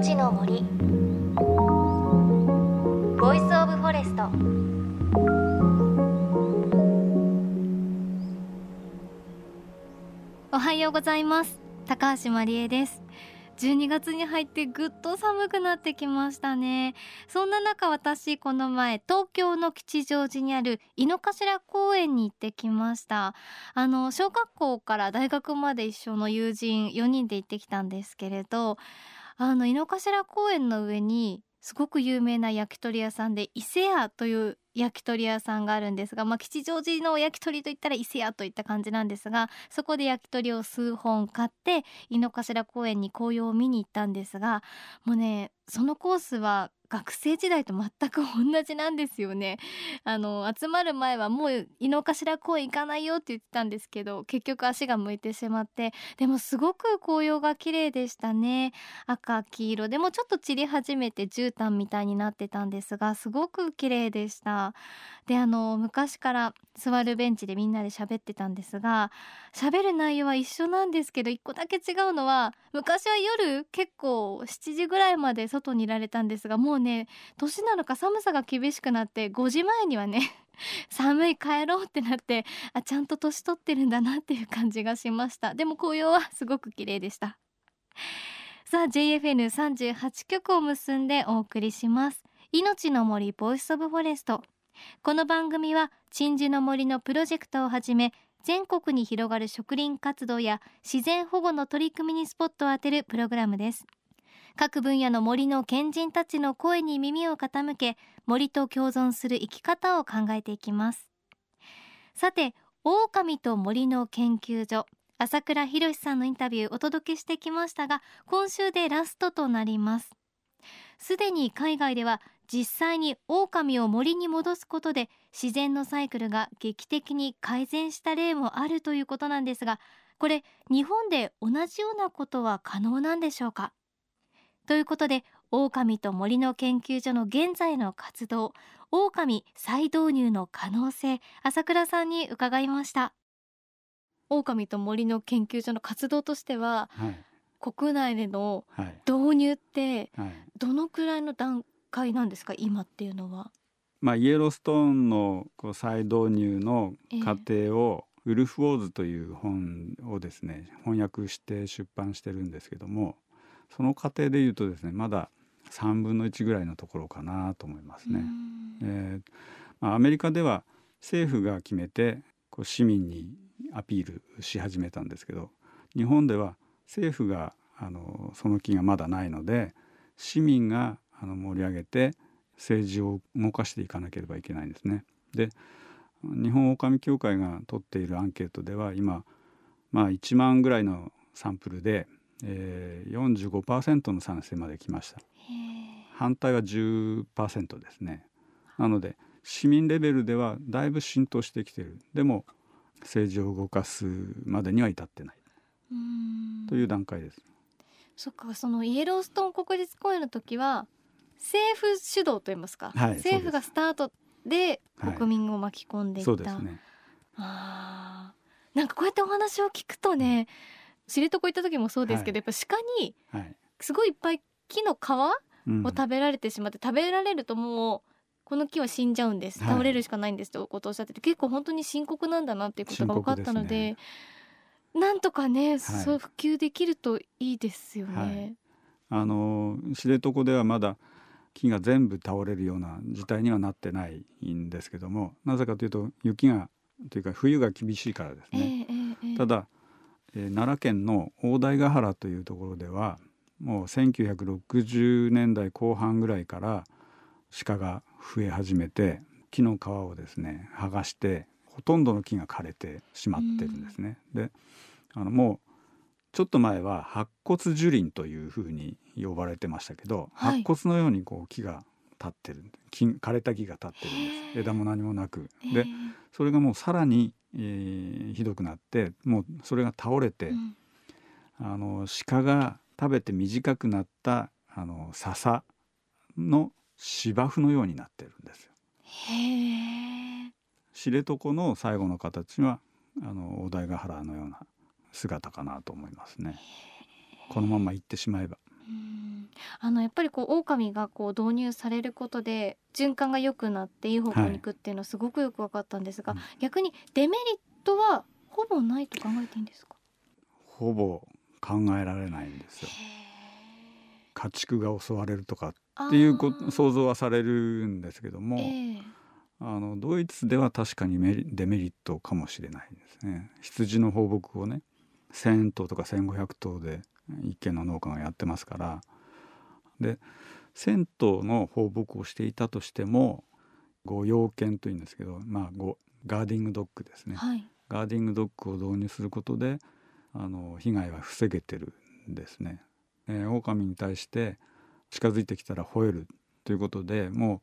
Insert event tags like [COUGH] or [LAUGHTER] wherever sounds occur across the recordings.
命の森。 Voice of Forest。おはようございます。高橋真理恵です。12月に入ってぐっと寒くなってきましたね。そんな中私この前東京の吉祥寺にある井の頭公園に行ってきました。あの小学校から大学まで一緒の友人4人で行ってきたんですけれどあの井の頭公園の上にすごく有名な焼き鳥屋さんで伊勢屋という焼き鳥屋さんがあるんですが、まあ、吉祥寺の焼き鳥といったら伊勢屋といった感じなんですがそこで焼き鳥を数本買って井の頭公園に紅葉を見に行ったんですがもうねそのコースは学生時代と全く同じなんですよね。[LAUGHS] あの集まる前はもう井の頭公園行かないよって言ってたんですけど結局足が向いてしまってでもすごく紅葉が綺麗でしたね。赤黄色でもちょっと散り始めて絨毯みたいになってたんですがすごく綺麗でした。であの昔から座るベンチでみんなで喋ってたんですが喋る内容は一緒なんですけど一個だけ違うのは昔は夜結構7時ぐらいまで外にいられたんですがもうね年なのか寒さが厳しくなって5時前にはね [LAUGHS] 寒い帰ろうってなってあちゃんと年取ってるんだなっていう感じがしました。でも紅葉はすごく綺麗でした。さあ JFN38 曲を結んでお送りします。命の森 Voice of Forest。この番組は鎮守の森のプロジェクトをはじめ全国に広がる植林活動や自然保護の取り組みにスポットを当てるプログラムです。各分野の森の賢人たちの声に耳を傾け森と共存する生き方を考えていきます。さて狼と森の研究所朝倉博さんのインタビューお届けしてきましたが今週でラストとなります。すでに海外では実際に狼を森に戻すことで自然のサイクルが劇的に改善した例もあるということなんですがこれ日本で同じようなことは可能なんでしょうか？ということで狼と森の研究所の現在の活動狼再導入の可能性朝倉さんに伺いました。狼と森の研究所の活動としては、はい、国内での導入ってどのくらいの段階なんですか？今っていうのは。まあ、イエローストーンのこう再導入の過程を、ウルフ・ウォーズという本をですね翻訳して出版してるんですけどもその過程でいうとですねまだ3分の1ぐらいのところかなと思いますね。えーまあ、アメリカでは政府が決めてこう市民にアピールし始めたんですけど日本では政府があのその気がまだないので市民があの盛り上げて政治を動かしていかなければいけないんですね。で日本狼協会が取っているアンケートでは今、まあ、1万ぐらいのサンプルでえー、45%の賛成まで来ました。反対は10%ですね。なので市民レベルではだいぶ浸透してきてる。でも政治を動かすまでには至ってない。という段階です。そっかそのイエローストーン国立公園の時は政府主導といいますか、はい、政府がスタートで国民を巻き込んでいった、はい、ね。あなんかこうやってお話を聞くとね、うん。知床行った時もそうですけど、はい、やっぱ鹿にすごいいっぱい木の皮を食べられてしまって、食べられるともうこの木は死んじゃうんです。倒れるしかないんですということをおっしゃってて、結構本当に深刻なんだなっていうことが分かったので、ね、なんとかね、はい、そう普及できるといいですよね。はい、あの知床ではまだ木が全部倒れるような事態にはなってないんですけどもなぜかというと雪がというか冬が厳しいからですね。えーえー、ただえー、奈良県の大台ヶ原というところではもう1960年代後半ぐらいから鹿が増え始めて木の皮をですね剥がしてほとんどの木が枯れてしまってるんですね。であのもうちょっと前は白骨樹林というふうに呼ばれてましたけど、はい、白骨のようにこう木が立ってる木枯れた木が立ってるんです。枝も何もなく。でそれがもうさらにえー、ひどくなってもうそれが倒れて、うん、あの鹿が食べて短くなったあの笹の芝生のようになってるんですよ。知床の最後の形はあの大台ヶ原のような姿かなと思いますね。このまま行ってしまえば。あのやっぱりこう狼がこう導入されることで循環が良くなっていい方向に行くっていうのはすごくよく分かったんですが、うん逆にデメリットはほぼないと考えていいんですか？ほぼ考えられないんですよ。家畜が襲われるとかっていうこ想像はされるんですけども、ええあのドイツでは確かにデメリットかもしれないですね。羊の放牧をね1,000頭とか1,500頭で一軒の農家がやってますからで1,000頭の放牧をしていたとしてもご養犬というんですけど、まあ、ごguarding dog ですね。はい guarding dog を導入することであの被害は防げてるんですね。えー、狼に対して近づいてきたら吠えるということでも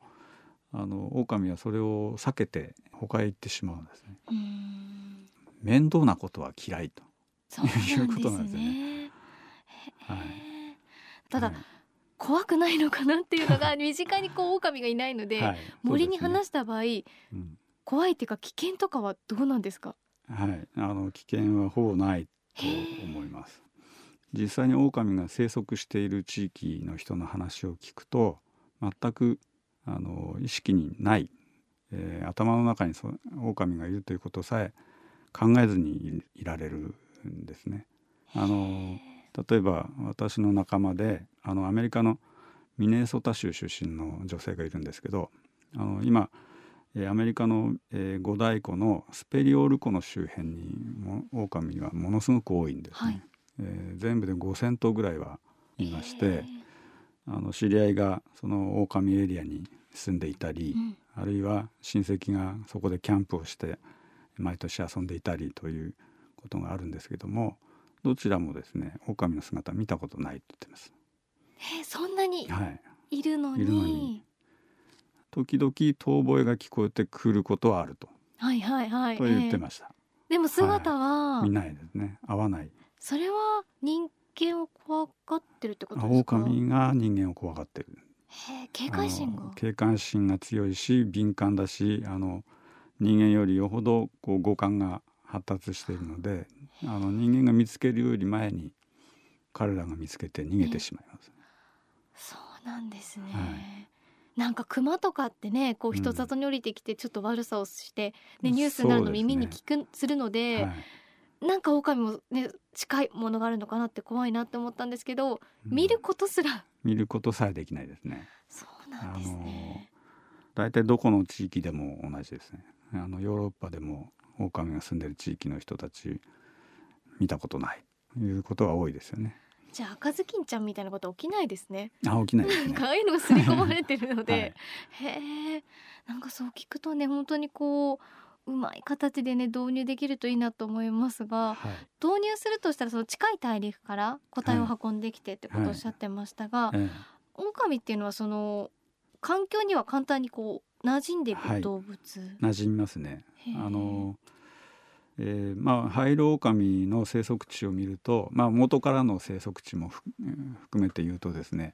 うあの狼はそれを避けて他へ行ってしまうんですね。面倒なことは嫌いと。そうなんですね。いうことなんですよね。はい。ただ、はい怖くないのかなっていうのが身近にこう狼がいないので、はい。ですね話した場合うん怖いっていうか危険とかはどうなんですか？はい、あの危険はほぼないと思います。実際に狼が生息している地域の人の話を聞くと全くあの意識にない、えー頭の中にそ狼がいるということさえ考えずにいいられるんですね。あの例えば私の仲間であのアメリカのミネソタ州出身の女性がいるんですけどあの今えーアメリカの、えー五大湖のスペリオール湖の周辺にも狼がものすごく多いんですね、はい。えー全部で5,000頭ぐらいはいましへてあの知り合いがその狼エリアに住んでいたりえ、うん。あるいは親戚がそこでキャンプをして毎年遊んでいたりということがあるんですけどもどちらもですね狼の姿見たことないと言ってます。えそんなにはい、いるのに,、いるのに。時々遠吠えが聞こえてくることはあると。はいはいはい。と言ってえました。えでも姿は、見ないですね。合わない。それは人間を怖がってるってことですか？狼が人間を怖がってる。へえ警戒心が。警戒心が強いし敏感だしあの人間よりよほどこう五感が発達しているのであの人間が見つけるより前に彼らが見つけて逃げてしまいます、そうなんですね、はい。なんか熊とかってねこううん。人里に降りてきてちょっと悪さをして、ねニュースになるの耳に聞く、するので、はい。なんか狼もね近いものがあるのかなって怖いなって思ったんですけど、うん。見ることすら。見ることさえできないですね。そうなんですね。大体どこの地域でも同じですね。あのヨーロッパでも狼が住んでる地域の人たち見たことない。ということが多いですよね。じゃあ赤ずきんちゃんみたいなこと起きないですね。あ起きないですね。かああいうのが刷り込まれてるので、はい。へえ。なんかそう聞くとね本当にこううまい形でね導入できるといいなと思いますがはい。導入するとしたらその近い大陸から個体を運んできてってことをおっしゃってましたが、え狼っていうのはその環境には簡単にこう馴染んでいはいく動物、え馴染みますねあの、えーまあハイロオオカミの生息地を見ると、まあ、元からの生息地も含めて言うとですね、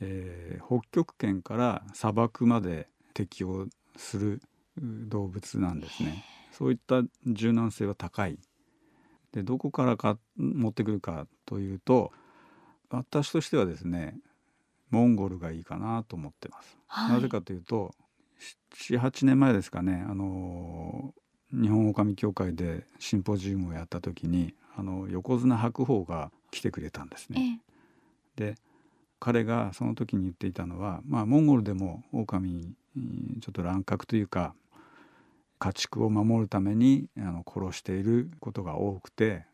えー北極圏から砂漠まで適応するう動物なんですね。そういった柔軟性は高い。でどこからか持ってくるかというと私としてはですねモンゴルがいいかなと思ってます。はいなぜかというと78年前ですかねあの日本狼協会でシンポジウムをやった時にあの横綱白鵬が来てくれたんですえね。えで彼がその時に言っていたのは、まあ、モンゴルでも狼うんちょっと乱獲というか家畜を守るためにあの殺していることが多くて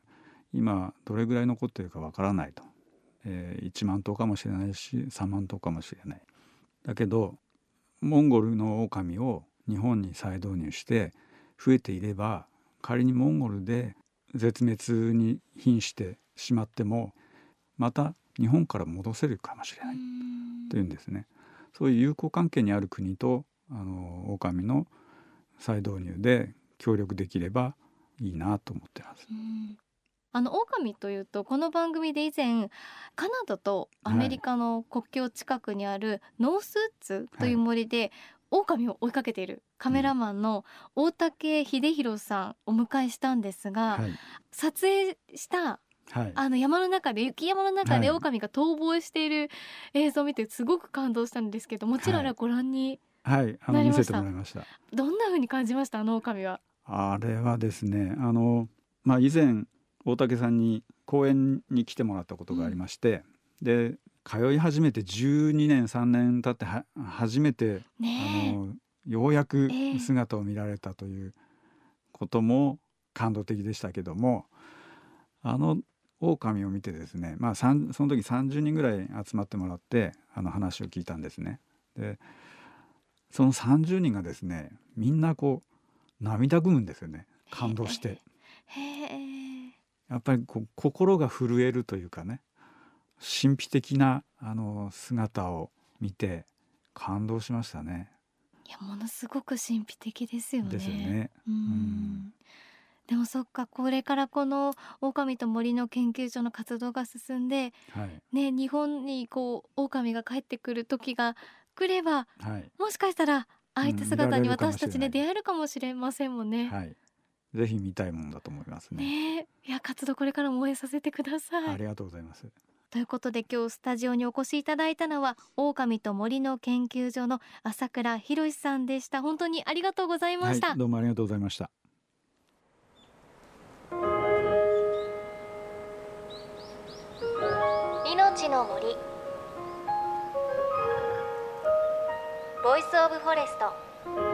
今どれぐらい残っているかわからないと、えー1万頭かもしれないし3万頭かもしれない。だけどモンゴルの狼を日本に再導入して増えていれば仮にモンゴルで絶滅に瀕してしまってもまた日本から戻せるかもしれないというんですね。そういう友好関係にある国とあの狼の再導入で協力できればいいなと思ってます。うんあの狼というとこの番組で以前カナダとアメリカの国境近くにあるノースウッズという森で、狼を追いかけているカメラマンの大竹秀弘さんをお迎えしたんですが、はい、撮影したはい、あの山の中で雪山の中ではい。狼が逃亡している映像を見てすごく感動したんですけどもちろんあれはご覧になりました？せてもらいました。どんな風に感じました？あの狼は。あれはですね、あのまあ以前大竹さんに講演に来てもらったことがありまして、で通い始めて12年3年経っては初めてあねのようやくええ。姿を見られたということも感動的でしたけどもあの狼を見てですね、まあ、その時30人ぐらい集まってもらってあの話を聞いたんですね。でその30人がですねみんなこう涙ぐむんですよね。感動して。え。へえやっぱり心が震えるというかね神秘的なあの姿を見て感動しましたね。いやものすごく神秘的ですよね。ですよね。うんんでもそっかこれからこの狼と森の研究所の活動が進んではいね日本にこう狼が帰ってくる時が来ればはいもしかしたらああいった姿に私たちね出会えるかもしれませんもんね。はい。ぜひ見たいものだと思いますね。ねえいや活動これからも応援させてください。ありがとうございます。ということで今日スタジオにお越しいただいたのは狼と森の研究所の朝倉博さんでした本当にありがとうございました、はい、どうもありがとうございました。命の森 Voice of Forest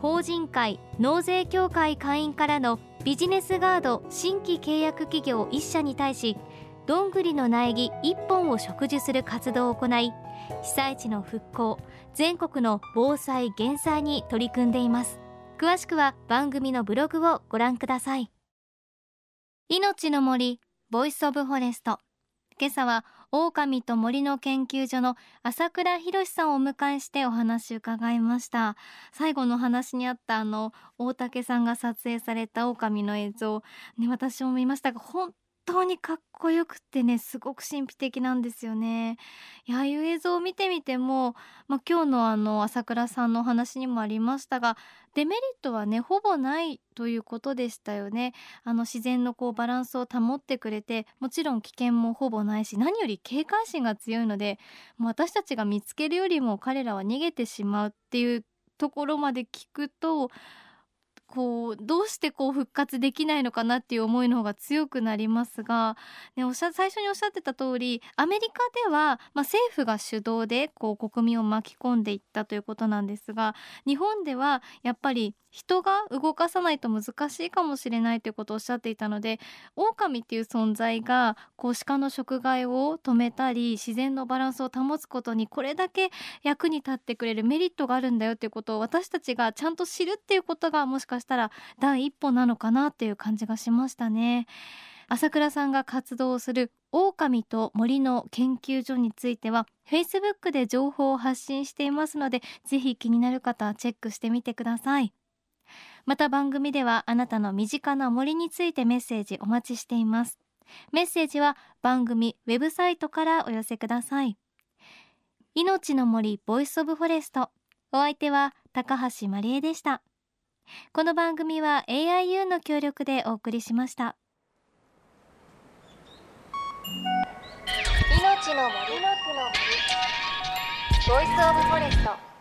法人会納税協会会員からのビジネスガード新規契約企業1社に対しどんぐりの苗木1本を植樹する活動を行い被災地の復興全国の防災減災に取り組んでいます。詳しくは番組のブログをご覧ください。命の森 Voice of Forest。今朝は狼と森の研究所の朝倉博さんをお迎えしてお話を伺いました。最後の話にあったあの大竹さんが撮影された狼の映像ね私も見ましたが本当にかっこよくてねすごく神秘的なんですよね。ああいう映像を見てみても、まあ、今日のあの朝倉さんのお話にもありましたがデメリットはねほぼないということでしたよね。あの自然のこうバランスを保ってくれてもちろん危険もほぼないし何より警戒心が強いのでもう私たちが見つけるよりも彼らは逃げてしまうっていうところまで聞くとこうどうしてこう復活できないのかなっていう思いの方が強くなりますが、ね、おっしゃ最初におっしゃってた通りアメリカでは、まあ、政府が主導でこう国民を巻き込んでいったということなんですが日本ではやっぱり人が動かさないと難しいかもしれないということをおっしゃっていたので狼っていう存在がこう鹿の食害を止めたり自然のバランスを保つことにこれだけ役に立ってくれるメリットがあるんだよっていうことを私たちがちゃんと知るっていうことがもしかしたら第一歩なのかなっていう感じがしましたね。朝倉さんが活動する狼と森の研究所については Facebook で情報を発信していますのでぜひ気になる方はチェックしてみてください。また番組ではあなたの身近な森についてメッセージお待ちしています。メッセージは番組ウェブサイトからお寄せください。命の森 Voice of Forest。お相手は高橋真理恵でした。この番組は AIU の協力でお送りしました。命の森。 Voice of Forest。